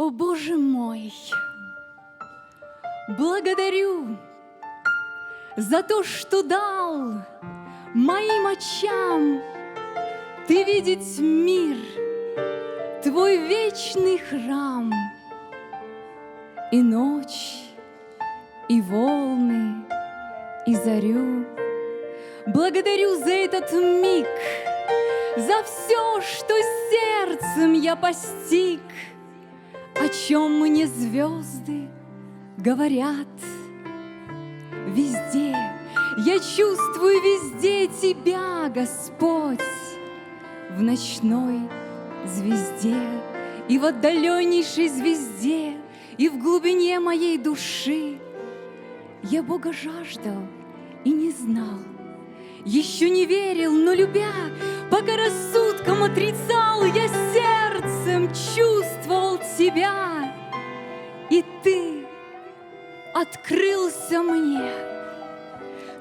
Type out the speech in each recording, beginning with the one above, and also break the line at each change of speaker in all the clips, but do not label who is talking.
О Боже мой, благодарю за то, что дал моим очам ты видеть мир, твой вечный храм, и ночь, и волны, и зарю. Благодарю за этот миг, за все, что сердцем я постиг, о чем мне звезды говорят. Везде, я чувствую везде Тебя, Господь, в ночной звезде и в отдаленнейшей звезде, и в глубине моей души. Я Бога жаждал и не знал, еще не верил, но любя, пока рассудком отрицал, я сердцем чувствовал тебя, и ты открылся мне.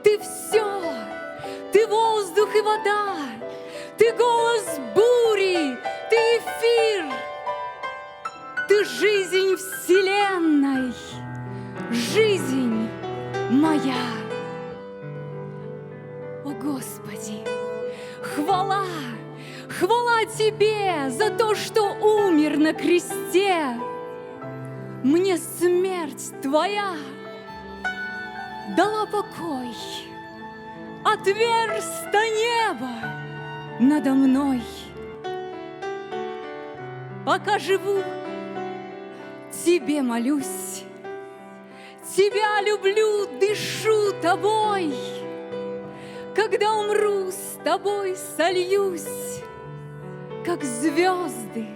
Ты все, ты воздух и вода, ты голос бури, ты эфир, ты жизнь вселенной, жизнь моя. Господи, хвала, хвала Тебе за то, что умер на кресте. Мне смерть Твоя дала покой, отверсто небо надо мной. Пока живу, Тебе молюсь, Тебя люблю, дышу Тобой. Когда умру, с Тобой сольюсь, Как звезды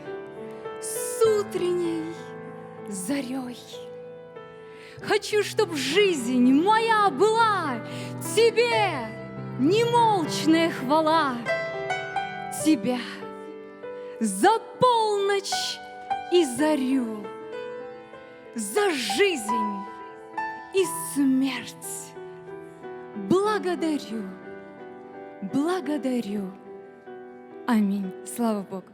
с утренней зарей. Хочу, чтоб жизнь моя была Тебе немолчная хвала, Тебя за полночь и зарю, За жизнь и смерть. Благодарю, благодарю. Аминь. Слава Богу.